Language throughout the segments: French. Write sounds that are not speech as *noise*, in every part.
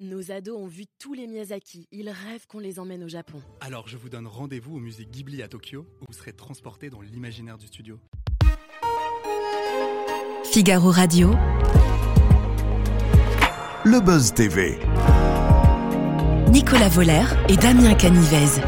Nos ados ont vu tous les Miyazaki. Ils rêvent qu'on les emmène au Japon. Alors je vous donne rendez-vous au musée Ghibli à Tokyo, où vous serez transporté dans l'imaginaire du studio. Figaro Radio. Le Buzz TV. Nicolas Voller et Damien Canivez.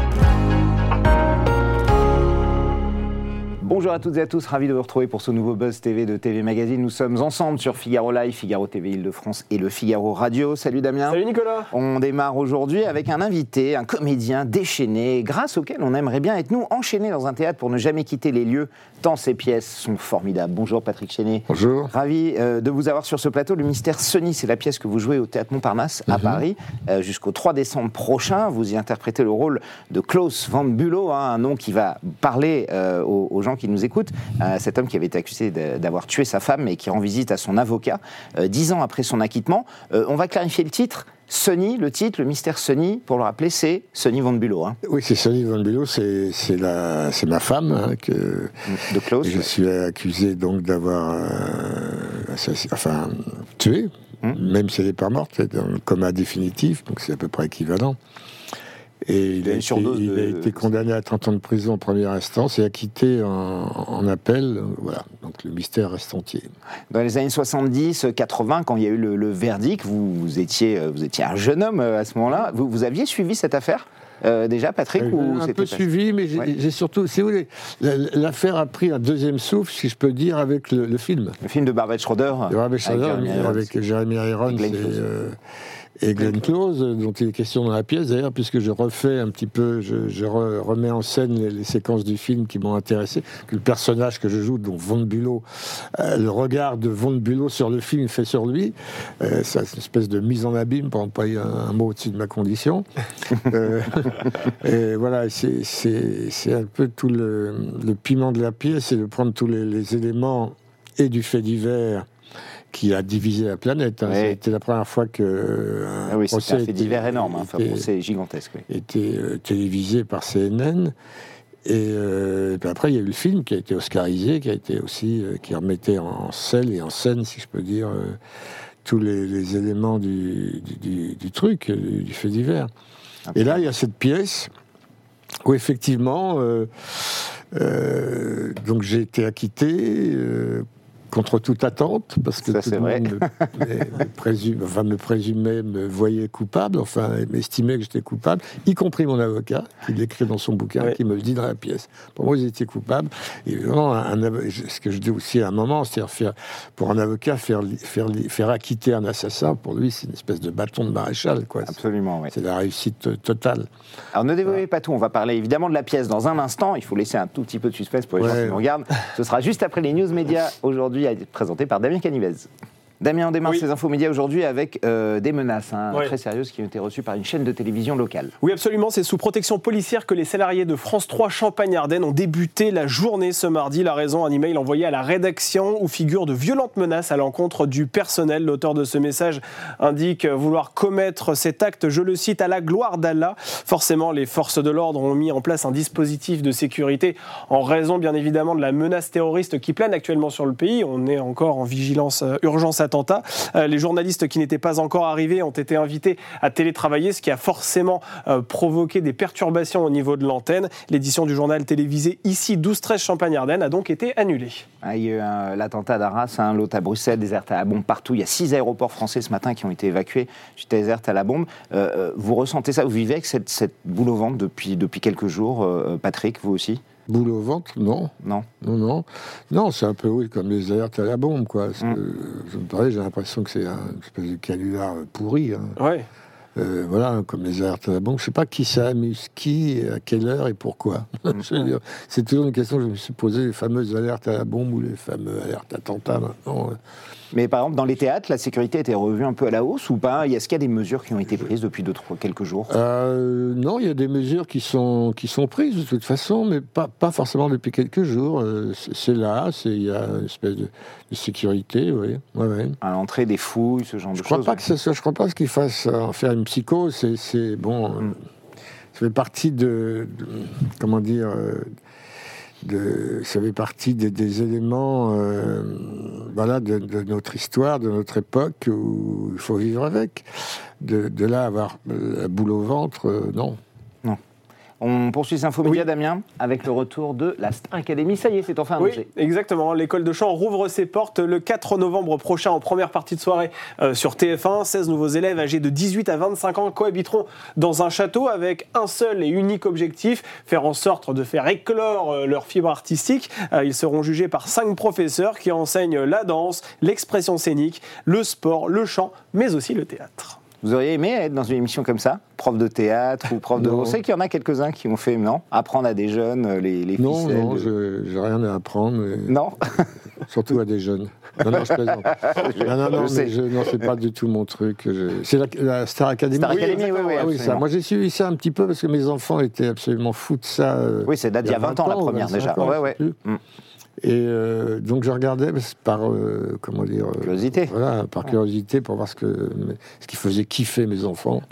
Bonjour à toutes et à tous, ravi de vous retrouver pour ce nouveau Buzz TV de TV Magazine. Nous sommes ensemble sur Figaro Live, Figaro TV Île-de-France et le Figaro Radio. Salut Damien. Salut Nicolas. On démarre aujourd'hui avec un invité, un comédien déchaîné, grâce auquel on aimerait bien être nous enchaînés dans un théâtre pour ne jamais quitter les lieux, tant ces pièces sont formidables. Bonjour Patrick Chenet. Bonjour. Ravi euh, de vous avoir sur ce plateau. Le mystère Sony, c'est la pièce que vous jouez au théâtre Montparnasse à Mhm. Paris euh, jusqu'au 3 décembre prochain. Vous y interprétez le rôle de Klaus Van Bülow, hein, un nom qui va parler euh, aux, aux gens qui nous écoutent. Euh, cet homme qui avait été accusé d'avoir tué sa femme et qui rend visite à son avocat euh, dix ans après son acquittement. Euh, on va clarifier le titre. Sony, le titre, le mystère Sony, pour le rappeler, c'est Sony Van Bülow, hein, Oui, c'est Sonny Van Bello, c'est ma femme hein, que de Klaus. je suis accusé donc d'avoir euh, enfin tué, Hum. même si elle n'est pas morte, c'est dans le coma définitif, donc c'est à peu près équivalent. Et il a été, surdose il a de- été condamné à 30 ans de prison en première instance et acquitté en, en appel. Voilà, donc le mystère reste entier. Dans les années 70, 80, quand il y a eu le, le verdict, vous, vous étiez, euh, vous étiez un jeune homme euh, à ce moment-là. Vous, vous aviez suivi cette affaire euh, déjà, Patrick J'ai ou un peu pas- suivi, mais j'ai Ouais. surtout, si vous voulez, la- l'affaire a pris un deuxième souffle, si je peux dire, avec le, le film. Le film de Barbet Schroeder. Et Robert Schneider, Jeremy Irons. avec Jeremy Irons Et Glenn Close. euh, dont il est question dans la pièce d'ailleurs, puisque je refais un petit peu, je, je re- remets en scène les, les séquences du film qui m'ont intéressé, que le personnage que je joue, donc Von Bülow, euh, le regard de Von Bülow sur le film fait sur lui, euh, c'est une espèce de mise en abîme, pour employer un, un mot au-dessus de ma condition. *laughs* Euh, et voilà, c'est- un peu tout le, le piment de la pièce, c'est de prendre tous les, les éléments et du fait divers qui a divisé la planète. hein. C'était la première fois que euh, Ah oui, c'était procès un fait était- divers énorme, hein. enfin, était- c'est gigantesque. oui. était euh, télévisé par CNN. Et, euh, et puis après, il y a eu le film qui a été oscarisé, qui a été aussi, euh, qui remettait en scène et en scène, si je peux dire, tous les, les éléments du, du- du- du truc, du, fait divers. Et là, il y a cette pièce où effectivement, donc j'ai été acquitté. Contre toute attente, parce que Ça, tout le vrai. monde me, me- me *laughs* présume, enfin, me présumait, me voyait coupable, enfin, m'estimait que j'étais coupable, y compris mon avocat, qui l'écrit dans son bouquin, qui me le dit dans la pièce. Pour moi, ils étaient coupables. Et vraiment, un, ce que je dis aussi à un moment, c'est-à-dire pour un avocat, faire, acquitter un assassin, pour lui, c'est une espèce de bâton de maréchal, quoi. Absolument, oui. C'est la réussite euh, totale. Alors ne dévoilez pas tout, on va parler évidemment de la pièce dans un instant. Il faut laisser un tout petit peu de suspense pour les gens qui nous regardent. Ce sera juste après les news médias aujourd'hui, présenté par Damien Canivez. Damien, on démarre Oui. ces infos médias aujourd'hui avec euh, des menaces hein, très sérieuses qui ont été reçues par une chaîne de télévision locale. Oui, absolument. C'est sous protection policière que les salariés de France 3 Champagne-Ardenne ont débuté la journée ce mardi. La raison, un email envoyé à la rédaction où figurent de violentes menaces à l'encontre du personnel. L'auteur de ce message indique vouloir commettre cet acte, je le cite, à la gloire d'Allah. Forcément, les forces de l'ordre ont mis en place un dispositif de sécurité en raison, bien évidemment, de la menace terroriste qui plane actuellement sur le pays. On est encore en vigilance euh, urgence Euh, les journalistes qui n'étaient pas encore arrivés ont été invités à télétravailler, ce qui a forcément euh, provoqué des perturbations au niveau de l'antenne. L'édition du journal télévisé ici 12-13 Champagne-Ardenne a donc été annulée. Ah, Il y a eu l'attentat d'Arras, hein, l'autre à Bruxelles, déserte à la bombe partout. Il y a six aéroports français ce matin qui ont été évacués suite déserte à la bombe. Euh, vous ressentez ça? Vous vivez avec cette, cette boule au ventre depuis, quelques jours, Patrick, vous aussi? Boule au ventre Non. Non Non, non. Non, c'est un peu, oui, comme les alertes à la bombe, quoi. Parce Mm. que, je me parlais, j'ai l'impression que c'est un espèce de canular pourri. hein. Ouais. Euh, voilà, comme les alertes à la bombe. Je sais pas qui ça amuse qui, à quelle heure et pourquoi. *laughs* Dire, c'est toujours une question que je me suis posée, les fameuses alertes à la bombe ou les fameuses alertes attentats maintenant. Euh. Mais par exemple, dans les théâtres, la sécurité a été revue un peu à la hausse ou pas? Est-ce qu'il y a des mesures qui ont été prises depuis deux, trois, quelques jours? Euh, non, il y a des mesures qui sont, qui sont prises de toute façon, mais pas, pas forcément depuis quelques jours. Euh, c'est là, il y a une espèce de, de sécurité, oui. Ouais, ouais. À l'entrée des fouilles, ce genre Je de crois choses pas que ce soit, je crois pas qu'il fasse euh, en faire une psychose. C'est, bon. euh, Mm. Ça fait partie de, de- comment dire, euh, ça fait partie des, éléments, euh, de, notre histoire, de notre époque où il faut vivre avec. de, là avoir la boule au ventre, euh, non. On poursuit ces infomédias, Damien, avec le retour de la Star Academy. Ça y est, c'est enfin Oui, annoncé. exactement. L'école de chant rouvre ses portes le 4 novembre prochain en première partie de soirée euh, sur TF1. 16 nouveaux élèves âgés de 18 à 25 ans cohabiteront dans un château avec un seul et unique objectif, faire en sorte de faire éclore euh, leur fibre artistique. Euh, ils seront jugés par cinq professeurs qui enseignent la danse, l'expression scénique, le sport, le chant, mais aussi le théâtre. Vous auriez aimé être dans une émission comme ça Prof de théâtre ou prof de... On sait qu'il y en a quelques-uns qui ont fait, non Apprendre à des jeunes, euh, les, les Non, non, je- j'ai rien à apprendre, Non *laughs* surtout à des jeunes. Non, non, je plaisante. *laughs* Non, non, non, c'est pas du tout mon truc. Je- C'est la, la Star Academy. Star Academy, oui, oui, Ah oui, ça. Moi, j'ai suivi ça un petit peu parce que mes enfants étaient absolument fous de ça. euh, Oui, c'est date d'il y a 20 ans, la première, 25 déjà. ans, Ouais, ouais. Et euh, donc, je regardais par, euh, comment dire... euh, Curiosité. Voilà, par curiosité, pour voir ce, que, ce qui faisait kiffer mes enfants. *laughs*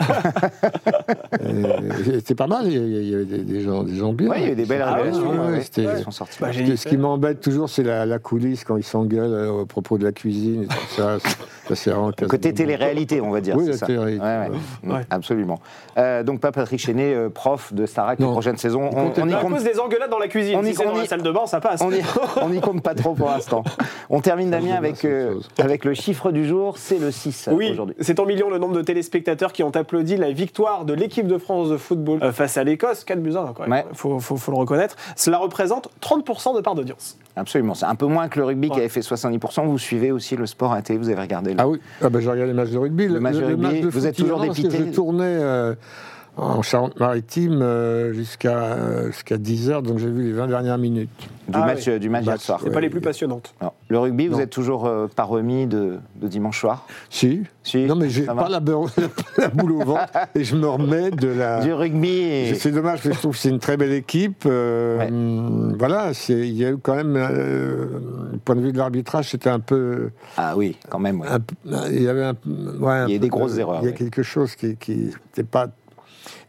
C'était pas mal, il y avait- y avait des, des gens, des gens bien. Oui, il y a eu des belles Ah ouais, révélations. ouais, ouais, ouais, ouais, sont. Bah, Ce qui- ce qui m'embête toujours, c'est la, la coulisse quand ils s'engueulent à propos de la cuisine et tout ça. *laughs* ça c'est vraiment Côté télé-réalité, on va dire. Oui, c'est la ça. télé-réalité, Ouais, ouais. ouais. Mm, Ouais. Absolument. Euh, donc, pas Patrick Chenet, prof de Starac la prochaine saison. On, on y à compte cause des engueulades dans la cuisine. on y- si c'est on dans y- la salle de bain, ça passe. On y, *laughs* on y compte pas trop pour l'instant. On termine, Damien, avec, euh, avec le chiffre du jour. C'est le 6 euh, Oui, aujourd'hui. c'est en millions le nombre de téléspectateurs qui ont applaudi la victoire de l'équipe de France de football euh, face à l'Écosse. 4 buts à 1, quand même. Ouais. Faut, faut- faut le reconnaître. Cela représente 30% de part d'audience. Absolument. C'est un peu moins que le rugby qui avait fait 70%. Vous suivez aussi le sport à la télé, vous avez regardé le. Ah oui, ah ben, j'ai regardé les matchs de rugby. Le match de rugby, vous êtes toujours dépité Je tournais euh, en Charente-Maritime euh, jusqu'à euh, jusqu'à 10h, donc j'ai vu les 20 dernières minutes. du Ah match, oui. euh, du match hier Match, soir. C'est pas les plus passionnantes. Non. Le rugby, vous Non. êtes toujours euh, pas remis de, de dimanche soir? Si. Si, Non, mais j'ai pas la, beurre- *laughs* la boule au ventre et je me remets de la. *laughs* Du rugby et... C'est dommage, parce que je trouve que c'est une très belle équipe. euh, Ouais. Voilà, c'est- il y a eu quand même, euh, du point de vue de l'arbitrage, c'était un peu, Ah oui, quand même, un Il y avait un, ouais, un Il y a des grosses de- erreurs, Il y a quelque chose qui n'était pas.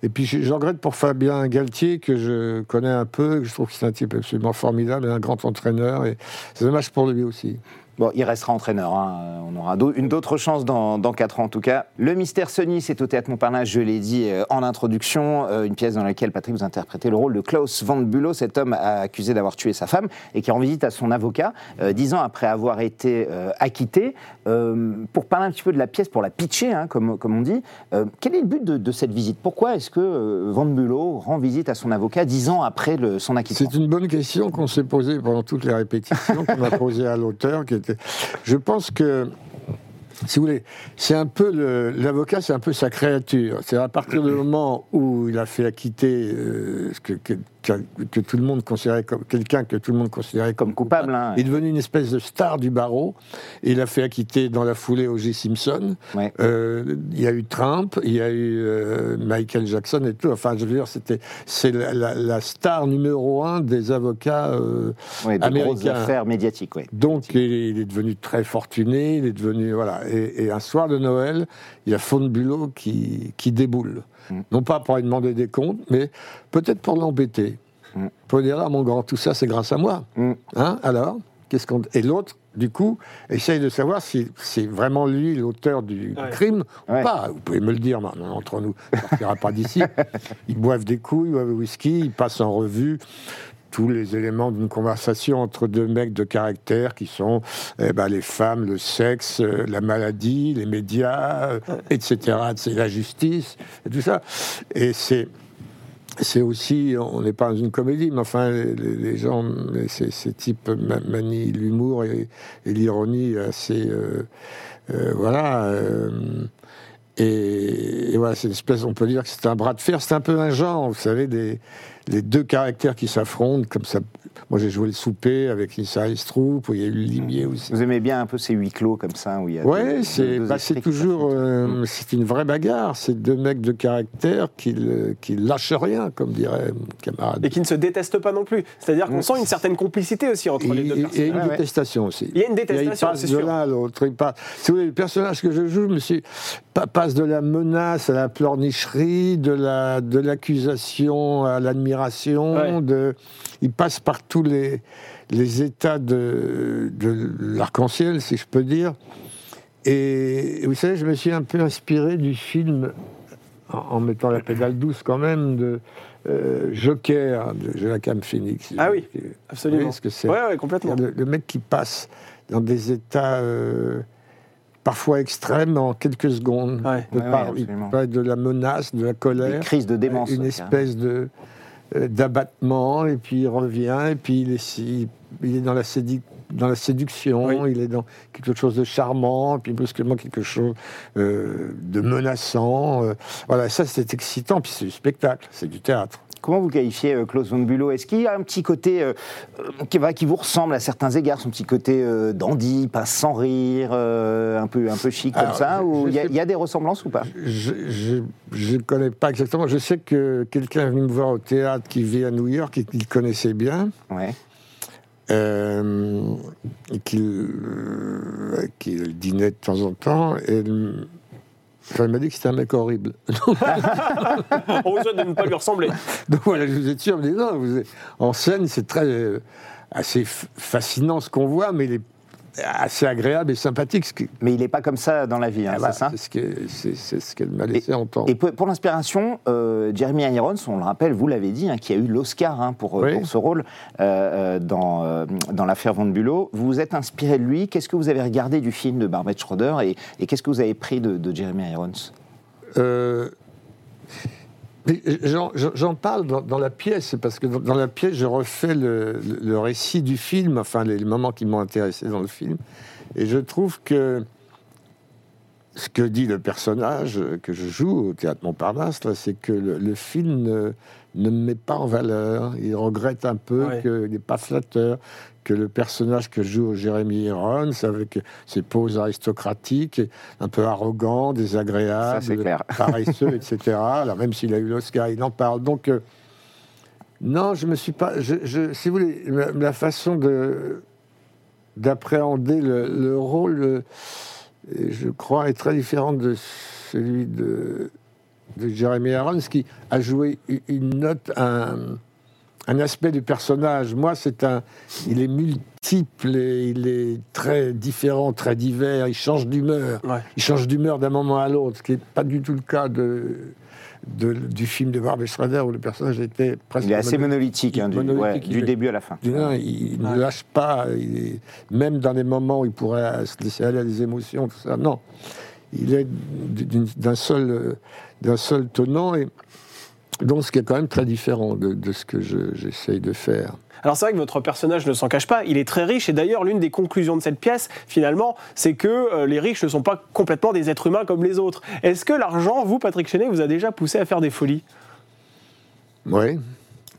Et puis je, regrette pour Fabien Galtier, que je connais un peu, que je trouve que c'est un type absolument formidable, et un grand entraîneur. Et c'est dommage pour lui aussi. Bon, il restera entraîneur. hein. On aura une d'autres chances dans, dans 4 ans, en tout cas. Le Mystère Sony, c'est au Théâtre Montparnasse, je l'ai dit euh, en introduction. euh, une pièce dans laquelle Patrick vous interprétez le rôle de Klaus Van Bülow, cet homme accusé d'avoir tué sa femme et qui rend visite à son avocat euh, dix ans après avoir été acquitté. Pour parler un petit peu de la pièce, pour la pitcher, hein, comme, comme on dit, quel est le but de, de cette visite? Pourquoi est-ce que Van Bülow rend visite à son avocat dix ans après le- son acquittement? C'est une bonne question qu'on s'est posée pendant toutes les répétitions, qu'on a *laughs* posées à l'auteur. qui était. Je pense que, si vous voulez, c'est un peu le- l'avocat, c'est un peu sa créature. C'est à partir du moment où il a fait acquitter euh, ce que, que, que- que tout le monde considérait comme quelqu'un que tout le monde considérait comme Comme coupable, hein. Il est devenu une espèce de star du barreau. Et il a fait acquitter dans la foulée O.J. Simpson. Ouais. Euh, il y a eu Trump, il y a eu euh, Michael Jackson et tout. Enfin, je veux dire, c'était c'est la, la- la star numéro un des avocats euh, Ouais, de grosses américains. affaires médiatiques. Donc, il, il est devenu très fortuné. Il est devenu voilà. Et, et un soir de Noël, il y a Faune Bulot qui, qui déboule. Mm. Non pas pour lui demander des comptes, mais peut-être pour l'embêter. Mm. Pour dire ah mon grand, tout ça c'est grâce à moi. Mm. Hein, alors Qu'est-ce qu'on et l'autre du coup essaye de savoir si c'est vraiment lui l'auteur du Ouais. crime Ouais. ou pas. Vous pouvez me le dire maintenant entre nous. Ça sortira pas d'ici. *laughs* Ils boivent des coups, ils boivent du whisky, ils passent en revue tous les éléments d'une conversation entre deux mecs de caractère qui sont eh ben, les femmes, le sexe, euh, la maladie, les médias, euh, etc. C'est la justice et tout ça. Et c'est c'est aussi, on n'est pas dans une comédie, mais enfin, les, gens, ces, types ma- manient l'humour et, l'ironie assez. euh, voilà. Et, et voilà, c'est une espèce, on peut dire que c'est un bras de fer, c'est un peu un genre, vous savez, des, les deux caractères qui s'affrontent, comme ça. Moi, j'ai joué le souper avec Lisa Estrup, où il y a eu le limier aussi. Vous aimez bien un peu ces huis clos comme ça où il y a Ouais, c'est bah, toujours euh, c'est une vraie bagarre. C'est deux mecs de caractère qui le- qui lâchent rien, comme dirait mon camarade. Et qui ne se détestent pas non plus. C'est-à-dire qu'on Mm. sent une certaine complicité aussi entre Et, les deux et- et personnages. une ouais. détestation aussi. Il y a une Il détestation, passe c'est de sûr. l'un à l'autre. Il passe- Si vous voulez, le personnage que je joue, monsieur, pa- passe de la menace à la pleurnicherie, de la de l'accusation à l'admiration. Ouais. De, il passe par tous les les états de, de l'arc-en-ciel, si je peux dire. Et vous savez, je me suis un peu inspiré du film, en, en mettant la pédale douce quand même, de euh, Joker de Joachim Phoenix. Ah oui, Vous absolument. voyez ce que c'est? Ouais, ouais, complètement. le, le mec qui passe dans des états euh, parfois extrêmes en quelques secondes. Ouais. De Ouais, par- de la menace, de la Des colère, crises de démence. une espèce de euh, d'abattement, et puis il revient, et puis il est, il, il est dans la, sédu- dans la séduction, Oui. il est dans quelque chose de charmant, et puis brusquement quelque chose euh, de menaçant. euh. voilà, ça c'est excitant, puis c'est du spectacle, c'est du théâtre. Comment vous qualifiez euh, Klaus von Bülow Est-ce qu'il y a un petit côté euh, euh, qui, va, qui vous ressemble à certains égards, son petit côté euh, dandy, pas sans rire, un, peu, un peu chic comme ça Ou il y, a- y des ressemblances ou pas? Je ne connais pas exactement. Je sais que quelqu'un est venu me voir au théâtre qui vit à New York et qu'il connaissait bien. Ouais. et qu'il dînait de temps en temps. Et enfin, il m'a dit que c'était un mec horrible. *laughs* *laughs* On vous souhaite de ne pas lui ressembler. Donc voilà, je vous ai sûr, mais non, vous êtes- en scène, c'est très euh, assez fascinant ce qu'on voit, mais il est assez agréable et sympathique. Ce qui, Mais il n'est pas comme ça dans la vie, hein, Ah, voilà, c'est ça c'est ce qu'elle m'a laissé entendre. Et pour, pour l'inspiration, euh, Jeremy Irons, on le rappelle, vous l'avez dit, hein, qui a eu l'Oscar hein, pour, Oui. pour ce rôle euh, euh, dans, euh, dans l'affaire Von Bülow. Vous vous êtes inspiré de lui. Qu'est-ce que vous avez regardé du film de Barbet Schroeder et, et qu'est-ce que vous avez pris de, de Jeremy Irons? Euh, J'en j'en- parle dans, la pièce, parce que dans, la pièce, je refais le récit du film, enfin les, les moments qui m'ont intéressé dans le film, et je trouve que ce que dit le personnage que je joue au théâtre Montparnasse, là, c'est que le, le film ne, ne me met pas en valeur. Il regrette un peu Ouais. qu'il n'est pas flatteur, que le personnage que joue Jérémy Irons, avec ses poses aristocratiques, un peu arrogant, désagréable, Ça, c'est clair. *laughs* paresseux, etc. Alors même s'il a eu l'Oscar, il en parle. Donc euh, non, je me suis pas. Je, je- si vous voulez, la, la façon de d'appréhender le, le rôle, euh, je crois, est très différente de celui de, de Jeremy Irons, qui a joué une note, un, un aspect du personnage. Moi, c'est un, il est multiple et il est très différent, très divers. Il change d'humeur. Ouais. Il change d'humeur d'un moment à l'autre, ce qui n'est pas du tout le cas de, de- du film de Barbie Schrader où le personnage était presque. Il est assez mono- monolithique, hein, du, monolithique, ouais, il du est- début à la fin. non, il ne lâche pas, il est- même dans les moments où il pourrait se laisser aller à des émotions, tout ça. Non, il est d'un seul, d'un seul tenant, et donc ce qui est quand même très différent de, de ce que je- j'essaye de faire. Alors c'est vrai que votre personnage ne s'en cache pas, il est très riche et d'ailleurs l'une des conclusions de cette pièce finalement c'est que euh, les riches ne sont pas complètement des êtres humains comme les autres. Est-ce que l'argent, vous Patrick Chenet, vous a déjà poussé à faire des folies? Oui.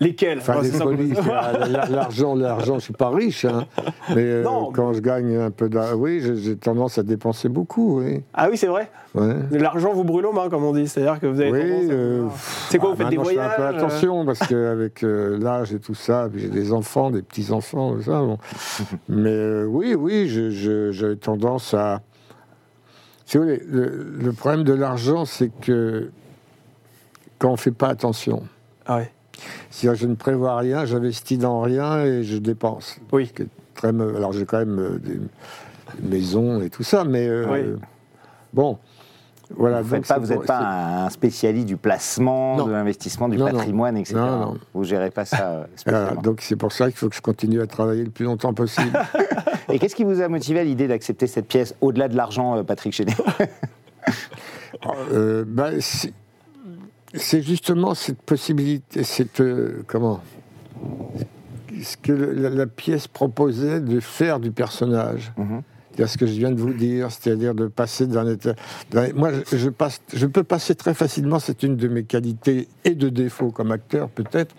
Lesquelles Enfin, les folies, *laughs* la- l'argent, l'argent, je suis pas riche, hein. *laughs* mais euh, Non. quand je gagne un peu d'argent, oui, j'ai- tendance à dépenser beaucoup, oui. Ah oui c'est vrai Ouais. L'argent vous brûle aux mains comme on dit, c'est-à-dire que vous avez Oui, euh, C'est quoi, vous faites des maintenant, je voyages fais un peu euh attention parce qu'avec l'âge et tout ça, j'ai des enfants, des petits-enfants, tout ça. bon. *laughs* Mais euh, oui, oui, j'avais tendance à. Si vous voulez, le, le problème de l'argent, c'est que quand on ne fait pas attention, Ah ouais. Si je ne prévois rien, j'investis dans rien et je dépense. Oui. Est très. Alors j'ai quand même euh, des maisons et tout ça, mais euh, Oui. bon. Voilà, Vous n'êtes pas, pour- pas un spécialiste du placement, Non. de l'investissement, du Non, patrimoine, etc. Non, non. Vous gérez pas ça euh, *laughs* spécialement. donc c'est pour ça qu'il faut que je continue à travailler le plus longtemps possible. *laughs* Et qu'est-ce qui vous a motivé à l'idée d'accepter cette pièce au-delà de l'argent, Patrick Chenet *laughs* Euh, ben, c'est- justement cette possibilité, cette euh, comment ce que la, la pièce proposait de faire du personnage. Mhm. C'est ce que je viens de vous dire, c'est-à-dire de passer d'un état. moi, je, passe, je peux passer très facilement. C'est une de mes qualités et de défauts comme acteur, peut-être,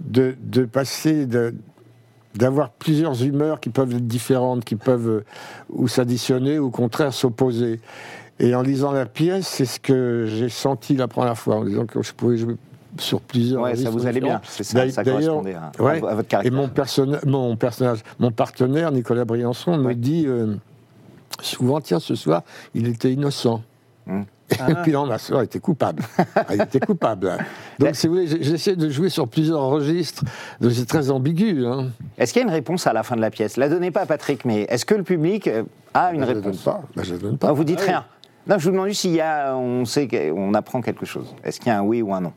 de, de passer d'avoir plusieurs humeurs qui peuvent être différentes, qui peuvent euh, ou s'additionner ou au contraire s'opposer. Et en lisant la pièce, c'est ce que j'ai senti la première fois, en disant que je pouvais jouer sur plusieurs. Ouais, ça vous allait bien. C'est ça, ça correspondait à, ouais. à votre Et caractère. mon, personna- mon personnage, mon partenaire, Nicolas Briançon, me Oui. dit euh, souvent, tiens, ce soir, il était innocent. Hum. Et puis non, ma soeur était coupable. *laughs* Elle était coupable. Donc, si vous voulez, j'essaie de jouer sur plusieurs registres. Donc, c'est très ambigu. Hein. Est-ce qu'il y a une réponse à la fin de la pièce? La donnez pas à Patrick, mais est-ce que le public euh, a une Bah, je ne donne réponse? pas. Bah, je ne donne Ah, pas. Vous dites Ah rien. Non, je vous demande s'il y a, on sait qu'on apprend quelque chose. Est-ce qu'il y a un oui ou un non?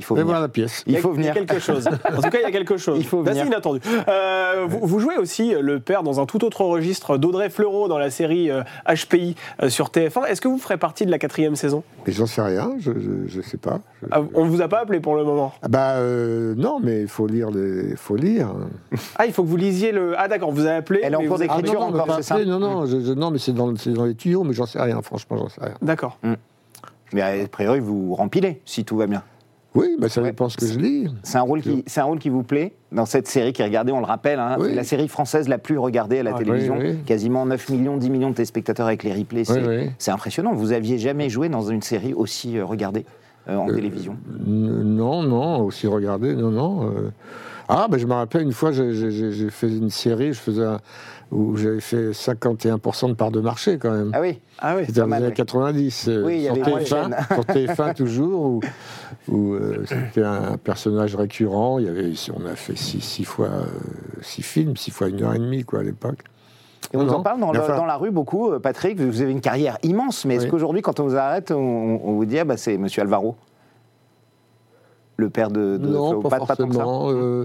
Il faut venir. voir la pièce. Il faut Il y a quelque chose. En tout cas, il y a quelque chose. *laughs* Il faut venir. inattendu. Euh, vous, vous jouez aussi euh, le père dans un tout autre registre d'Audrey Fleurot dans la série euh, HPI euh, sur TF1. Est-ce que vous ferez partie de la quatrième saison? Mais j'en sais rien, je ne sais pas. Je- Ah, On ne vous a pas appelé pour le moment? Ah bah euh, non, mais il faut lire les, faut lire. *laughs* Ah, il faut que vous lisiez le. Ah, d'accord, on vous a appelé. Elle est en cours d'écriture. Ah non, non, encore, c'est ça? Non, non, je- je- non, mais c'est dans, c'est dans les tuyaux, mais j'en sais rien, franchement, j'en sais rien. D'accord. Mais a priori, vous rempilez, si tout va bien. Oui, bah, ça Ouais. dépend ce que je lis. C'est un, rôle qui, un rôle qui vous plaît dans cette série qui est regardée, on le rappelle, hein, Oui. la série française la plus regardée à la Ah, télévision. oui, oui. Quasiment 9 millions, 10 millions de téléspectateurs avec les replays. C'est, impressionnant. Vous aviez jamais joué dans une série aussi euh, regardée euh, en Euh, télévision? Non, non, aussi regardé, non, non. euh. Ah, ben je me rappelle, une fois, j'ai- fait une série je faisais un- où j'avais fait 51% de part de marché, quand même. Ah oui Ah oui. C'était dans pas les années oui. 90. euh, Oui, il y sur, avait moins de TF1, chaînes. sur TF1 *laughs* toujours, où, où, euh, c'était un personnage récurrent. Il y avait, on a fait six, six fois, euh, six films, six fois une heure et demie, quoi, à l'époque. Et on Non, en non. parle dans, le- la rue beaucoup, Patrick. Vous avez une carrière immense, mais est-ce qu'aujourd'hui, quand on vous arrête, on, on vous dit ah, bah, c'est Monsieur Alvaro? Le père de. de non, pas, tant que ça? forcément. euh,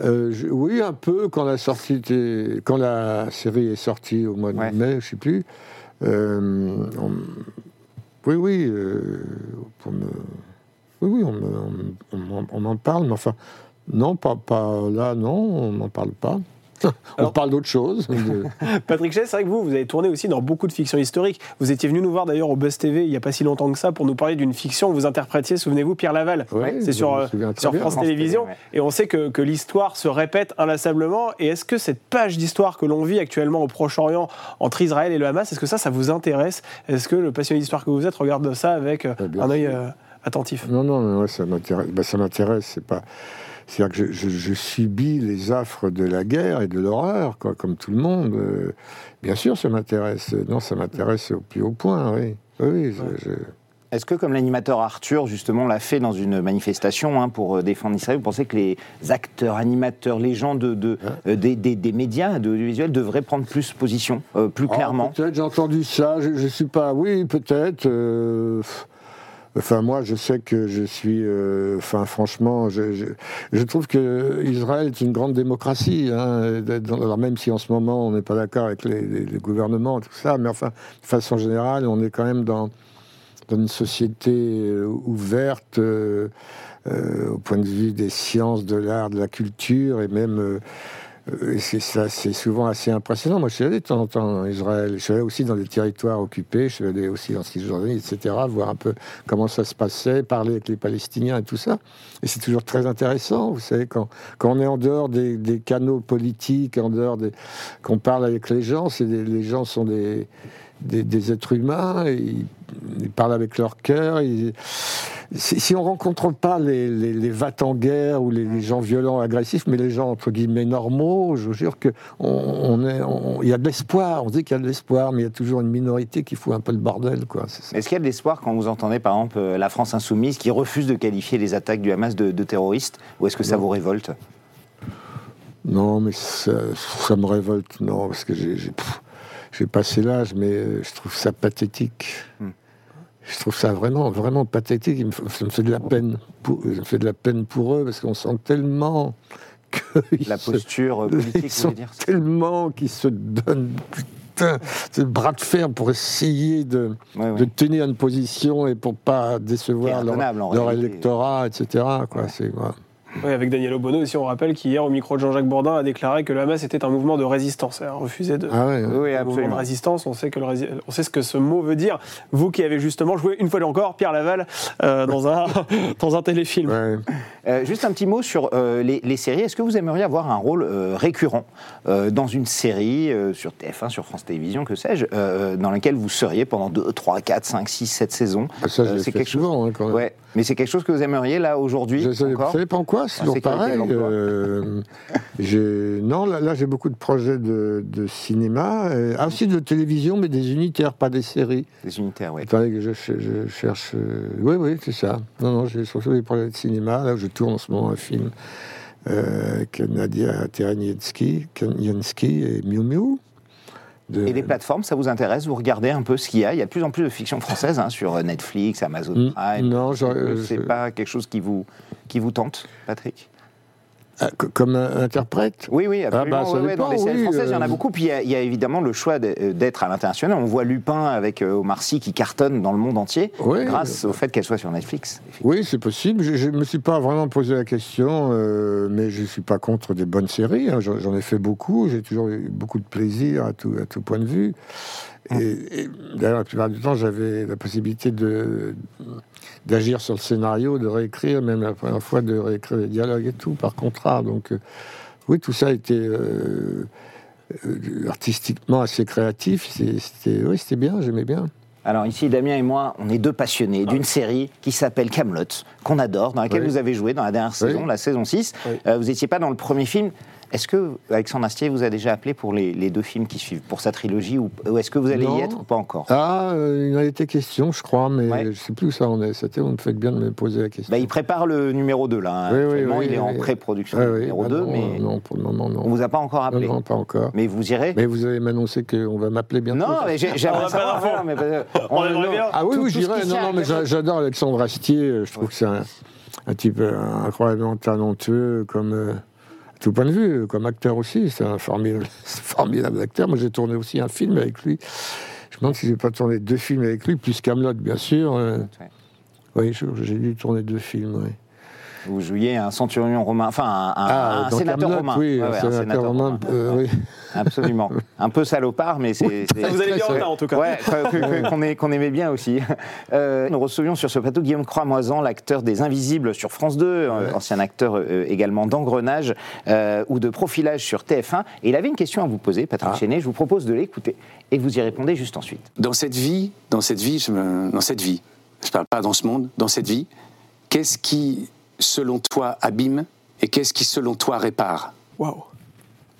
euh, je- oui, un peu quand la sortie était- quand la série est sortie au mois de Ouais. mai, je sais plus. euh, on- oui, oui, euh, pour me- oui, oui, on, me- on on m'en parle, mais enfin, non, pas, pas là, non, on m'en parle pas. *laughs* on Alors- parle d'autre chose. de- *laughs* Patrick Chess, c'est vrai que vous, vous avez tourné aussi dans beaucoup de fictions historiques. Vous étiez venu nous voir d'ailleurs au Buzz TV il n'y a pas si longtemps que ça pour nous parler d'une fiction où vous interprétiez, souvenez-vous, Pierre Laval. Ouais, C'est je sur, euh, sur. France France Télévisions. Télé, ouais. Et on sait que, que l'histoire se répète inlassablement. Et est-ce que cette page d'histoire que l'on vit actuellement au Proche-Orient entre Israël et le Hamas, est-ce que ça, ça vous intéresse? Est-ce que le passionné d'histoire que vous êtes regarde ça avec euh, Ouais, bien un œil euh, attentif? Non, non, mais ouais, ça m'intéresse. Bah, ça m'intéresse, c'est pas. C'est-à-dire que je, je- je subis les affres de la guerre et de l'horreur, quoi, comme tout le monde. Euh, bien sûr, ça m'intéresse. Non, ça m'intéresse au plus haut point, oui. Oui, je- Est-ce que, comme l'animateur Arthur, justement, l'a fait dans une manifestation hein, pour euh, défendre Israël, vous pensez que les acteurs, animateurs, les gens de, de- euh, des, des- des médias, de l'audiovisuel, devraient prendre plus position, euh, plus Ah, clairement? peut-être, j'ai entendu ça, je, je suis pas. Oui, peut-être. euh, Enfin, moi, je sais que je suis. euh, Enfin, franchement, je, trouve que Israël est une grande démocratie. Hein, alors, même si en ce moment, on n'est pas d'accord avec les, gouvernements, tout ça, mais enfin, de façon générale, on est quand même dans, une société euh, ouverte euh, au point de vue des sciences, de l'art, de la culture, et même. Euh, c'est souvent assez impressionnant. Moi, je suis allé de temps en temps en Israël. Je suis allé aussi dans des territoires occupés. Je suis allé aussi en Cisjordanie, etc. Voir un peu comment ça se passait, parler avec les Palestiniens et tout ça. Et c'est toujours très intéressant. Vous savez, quand, on est en dehors des, canaux politiques, en dehors des, qu'on parle avec les gens, c'est les gens sont des, des, êtres humains. et Ils, parlent avec leur cœur. Si, on rencontre pas les, les, les vats en guerre ou les, les gens violents, agressifs, mais les gens entre guillemets normaux, je vous jure que on, on est, on- il y a de l'espoir. On dit qu'il y a de l'espoir, mais il y a toujours une minorité qui fout un peu le bordel, quoi. Est-ce qu'il y a de l'espoir quand vous entendez, par exemple, euh, la France insoumise qui refuse de qualifier les attaques du Hamas de, de terroristes? Ou est-ce que ça Non. vous révolte? Non, mais ça, ça me révolte, non, parce que j'ai, passé l'âge, mais je trouve ça pathétique. Hmm. Je trouve ça vraiment, vraiment pathétique. Me ça me fait de la peine. Pour, ça me fait de la peine pour eux parce qu'on sent tellement que La posture euh, ils politique, vous sont dire tellement qu'ils se donnent putain, ce bras de fer pour essayer de, Ouais, ouais. de tenir une position et pour pas décevoir leur, électorat, etc. Quoi. Ouais. C'est, voilà. Oui, avec Daniel Obono aussi, on rappelle qu'hier, au micro de Jean-Jacques Bourdin, a déclaré que le Hamas était un mouvement de résistance. Elle a refusé de. Ah ouais, Oui, le mouvement de résistance, on sait, que le rési- on sait ce que ce mot veut dire. Vous qui avez justement joué une fois encore Pierre Laval euh, dans, un, *laughs* dans un téléfilm. Ouais. Euh, juste un petit mot sur euh, les, les séries. Est-ce que vous aimeriez avoir un rôle euh, récurrent euh, dans une série, euh, sur TF1, sur France Télévisions, que sais-je, euh, dans laquelle vous seriez pendant 2, 3, 4, 5, 6, 7 saisons? Ça, Euh, c'est quelque chose- souvent. hein, quand même. Ouais, mais c'est quelque chose que vous aimeriez là aujourd'hui Je sais- vous encore? savez pas en quoi c'est toujours sécurité et pareil. euh, *laughs* non, là, là, j'ai beaucoup de projets de, de cinéma, euh, ah, aussi de télévision, mais des unitaires, pas des séries. Des unitaires, oui. Attendez que je, ch- je cherche. euh, Oui, oui, c'est ça. Non, non, j'ai surtout des projets de cinéma. Là, je tourne en ce moment un film avec Nadia Kanienski et Miu Miu. De- Et les plateformes, ça vous intéresse Vous regardez un peu ce qu'il y a. Il y a de plus en plus de fiction française hein, sur Netflix, Amazon Mm, Prime. non, c'est je- pas quelque chose qui vous, qui vous tente, Patrick? Comme un interprète? Oui, oui, absolument. Ah bah, dans dépend, les séries oui, françaises, il y en a beaucoup. Puis il y a- il y, a évidemment le choix euh, d'être à l'international. On voit Lupin avec euh, Omar Sy qui cartonne dans le monde entier Oui. grâce au fait qu'elle soit sur Netflix. Oui, c'est possible. Je ne me suis pas vraiment posé la question, euh, mais je ne suis pas contre des bonnes séries. hein. J'en j'en ai fait beaucoup. J'ai toujours eu beaucoup de plaisir à tout, à tout point de vue. Et, et d'ailleurs, la plupart du temps, j'avais la possibilité de d'agir sur le scénario, de réécrire, même la première fois de réécrire les dialogues et tout, par contrat. Donc, euh, oui, tout ça était euh, euh, artistiquement assez créatif. C'était, oui, c'était bien, j'aimais bien. Alors ici, Damien et moi, on est deux passionnés d'une série qui s'appelle Camelot, qu'on adore, dans laquelle Oui. vous avez joué dans la dernière saison, la saison 6. Oui. Euh, vous n'étiez pas dans le premier film. Est-ce que Alexandre Astier vous a déjà appelé pour les, les deux films qui suivent, pour sa trilogie, ou, ou est-ce que vous allez Non. y être ou pas encore? Ah, euh, il en a été question, je crois, mais Ouais. je ne sais plus où ça en est. C'était, vous me faites bien de me poser la question. bah, Il prépare le numéro 2, là. hein. Oui, oui, Actuellement, oui, il est en pré-production du oui. numéro Ah 2, non, mais Non, pour le moment, non. on vous a pas encore appelé. non, pas encore. Mais vous irez? Mais vous allez m'annoncer qu'on va m'appeler bientôt Non, mais j'ai- On j'aimerais pas savoir. voilà, mais On aimerait bien. Ah oui, Tout- oui, j'irai. Non, non, mais j'adore Alexandre Astier. Je trouve que c'est un, type euh, incroyablement talentueux, comme euh, tout point de vue, comme acteur aussi. C'est un formidable, *laughs* formidable acteur. Moi, j'ai tourné aussi un film avec lui. Je me demande si j'ai pas tourné deux films avec lui, plus Camelot, bien sûr. euh. Oui, j'ai dû tourner deux films. Oui. Vous jouiez un centurion romain, enfin un, Ah, sénateur romain. Oui, Ouais, un ouais, sénateur romain. euh, oui. Absolument. Un peu salopard, mais c'est. Vous allez bien en retard, en tout cas. Ouais, qu'on aimait bien aussi. Euh, nous recevions sur ce plateau Guillaume Croix-Moisan, l'acteur des Invisibles sur France 2, euh, ancien acteur euh, également d'engrenage euh, ou de profilage sur TF1. Et il avait une question à vous poser, Patrick Ah. Chenet. Je vous propose de l'écouter et vous y répondez juste ensuite. Dans cette vie, dans cette vie, je me- dans cette vie, je parle pas dans ce monde, dans cette vie, qu'est-ce qui, selon toi, abîme et qu'est-ce qui, selon toi, répare? Waouh.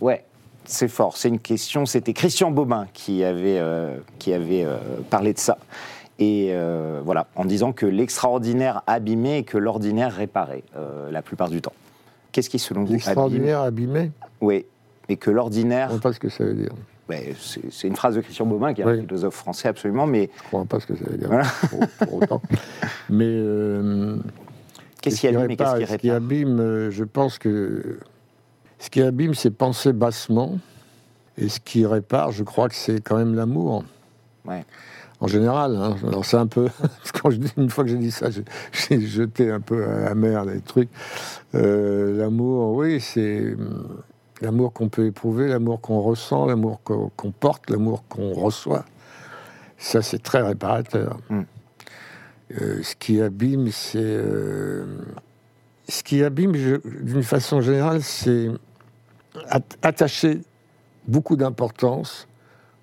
Ouais, c'est fort. C'est une question. C'était Christian Bobin qui avait, euh, qui avait euh, parlé de ça. Et euh, voilà, en disant que l'extraordinaire abîmait et que l'ordinaire réparait euh, la plupart du temps. Qu'est-ce qui, selon vous, abîme? L'extraordinaire abîmé? Oui, et que l'ordinaire. Je ne sais pas ce que ça veut dire. ouais, c'est une phrase de Christian Bobin, qui est un philosophe français absolument, mais Je ne crois pas ce que ça veut dire. Voilà. Pour, pour autant. *laughs* Mais. Qu'est-ce qui abîme et qu'est-ce qui Ce qui répare abîme, euh, je pense que ce qui abîme, c'est penser bassement. Et ce qui répare, je crois que c'est quand même l'amour. Ouais. En général, hein. alors c'est un peu. *laughs* Quand je dis, une fois que j'ai dit ça, *laughs* j'ai- jeté un peu à la mer les trucs. Euh, l'amour, oui, c'est hum, l'amour qu'on peut éprouver, l'amour qu'on ressent, l'amour qu'on porte, l'amour qu'on reçoit. Ça, c'est très réparateur. Mm. Euh, ce qui abîme, c'est. euh, ce qui abîme, d'une façon générale, c'est at- attacher beaucoup d'importance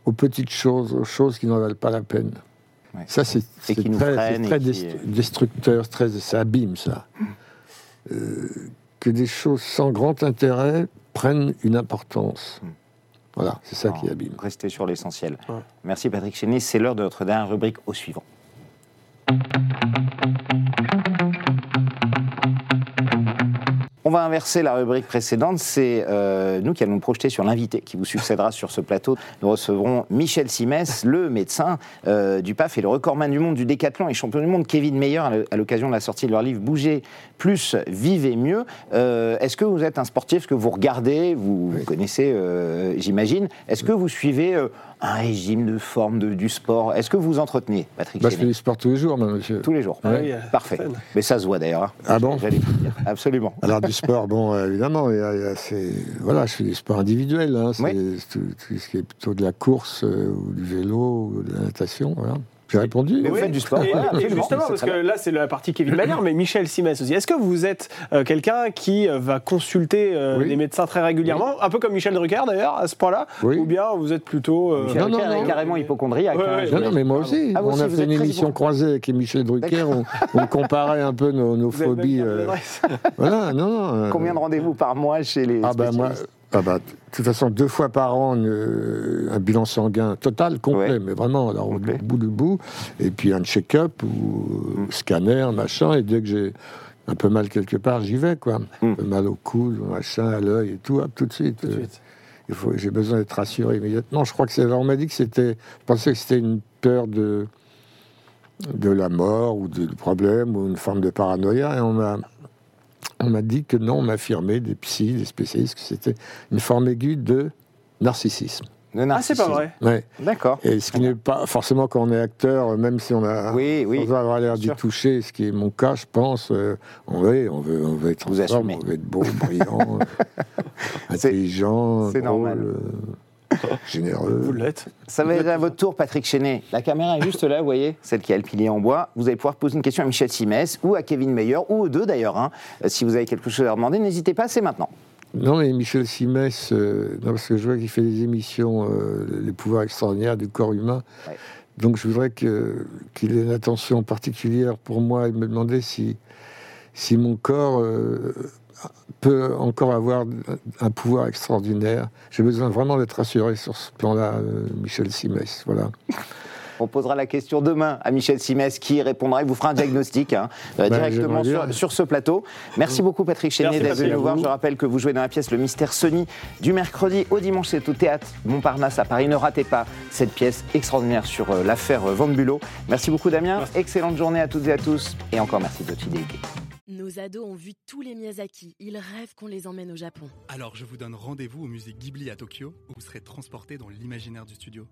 aux petites choses, aux choses qui n'en valent pas la peine. Ouais. Ça, c'est très, qui- destructeur, très, ça abîme ça. Euh, que des choses sans grand intérêt prennent une importance. Mm. Voilà, c'est ça Non, qui abîme. Restez sur l'essentiel. Ouais. Merci Patrick Chenet. C'est l'heure de notre dernière rubrique au suivant. On va inverser la rubrique précédente. C'est euh, nous qui allons nous projeter sur l'invité qui vous succédera sur ce plateau. Nous recevrons Michel Simès, le médecin euh, du PAF et le recordman du monde du décathlon et champion du monde Kevin Meyer à l'occasion de la sortie de leur livre Bouger plus, vivez mieux. Euh, Est-ce que vous êtes un sportif Est-ce que vous regardez Vous, vous connaissez, j'imagine? Est-ce que vous suivez un régime de forme de- du sport Est-ce que vous entretenez, Patrick Bah, je fais du sport tous les jours, moi, monsieur. Tous les jours. Ah oui, euh, Parfait. Mais ça se voit d'ailleurs. hein. Ah bon. Absolument. Alors du sport, bon, euh, évidemment, il y a- y a- c'est- voilà, je fais du sport individuel, hein, c'est Oui. tout, tout ce qui est plutôt de la course euh, ou du vélo ou de la natation, voilà. J'ai répondu. Mais vous faites du sport, Et, voilà, et *laughs* absolument. justement, parce que là, c'est la partie Kevin Maillard, mais Michel Simès aussi. Est-ce que vous êtes euh, quelqu'un qui euh, va consulter euh, Oui. les médecins très régulièrement, un peu comme Michel Drucker d'ailleurs, à ce point-là Oui. Ou bien vous êtes plutôt. euh, Michel Non, non, Drucker est carrément hypochondriaque. Ouais, hein, ouais, je- Non, non, mais moi aussi. Ah, on aussi, a fait une émission croisée avec Michel Drucker. On, on comparait un peu nos, phobies. euh, voilà, non, non. euh, Combien de rendez-vous par mois chez les Ah moi, spécialistes? Ah bah, de toute façon, deux fois par an, une- un bilan sanguin total, complet, Ouais. mais vraiment, alors, au bout du bout, et puis un check-up ou Mm. scanner, machin, et dès que j'ai un peu mal quelque part, j'y vais, quoi. Mm. Un peu mal au coude, machin, à l'œil et tout, hop, tout de suite. Tout de Euh, suite. il faut- J'ai besoin d'être rassuré immédiatement. Je crois que c'est. On m'a dit que c'était. Je pensais que c'était une peur de de la mort ou de, de problème ou une forme de paranoïa, et on m'a on m'a dit que non, on m'a affirmé des psys, des spécialistes que c'était une forme aiguë de narcissisme. de Ah, c'est pas narcissisme. vrai. Ouais. D'accord. Et ce qui n'est pas forcément quand on est acteur, même si on a Oui, oui. sans avoir l'air d'y toucher, ce qui est mon cas, je pense. euh, on, veut, on, veut, on veut être Vous forme, on veut être beau, *laughs* brillant, intelligent, c'est normal. euh, *laughs* généreux. Vous l'êtes. Ça va être à votre tour, Patrick Chenet. La caméra est juste là, vous voyez, celle qui a le pilier en bois. Vous allez pouvoir poser une question à Michel Simès ou à Kevin Meyer, ou aux deux d'ailleurs. hein. Euh, Si vous avez quelque chose à demander, n'hésitez pas, c'est maintenant. Non, mais Michel Simès, euh, non, parce que je vois qu'il fait des émissions, euh, Les pouvoirs extraordinaires du corps humain. Ouais. Donc je voudrais qu'il ait une attention particulière pour moi et me demander si, si mon corps euh, peut encore avoir un pouvoir extraordinaire. J'ai besoin vraiment d'être rassuré sur ce plan-là, euh, Michel Simès. Voilà. *laughs* On posera la question demain à Michel Simès qui répondra. Il vous fera un diagnostic hein, euh, Bah, directement sur, ce plateau. Merci beaucoup, Patrick Chenet, Merci, d'être venu nous voir. Je rappelle que vous jouez dans la pièce Le Mystère Sony du mercredi au dimanche. C'est au théâtre Montparnasse à Paris. Ne ratez pas cette pièce extraordinaire sur euh, l'affaire Van Bulow. Merci beaucoup, Damien. Excellente journée à toutes et à tous. Et encore merci de votre fidélité. Nos ados ont vu tous les Miyazaki. Ils rêvent qu'on les emmène au Japon. Alors je vous donne rendez-vous au musée Ghibli à Tokyo, où vous serez transporté dans l'imaginaire du studio.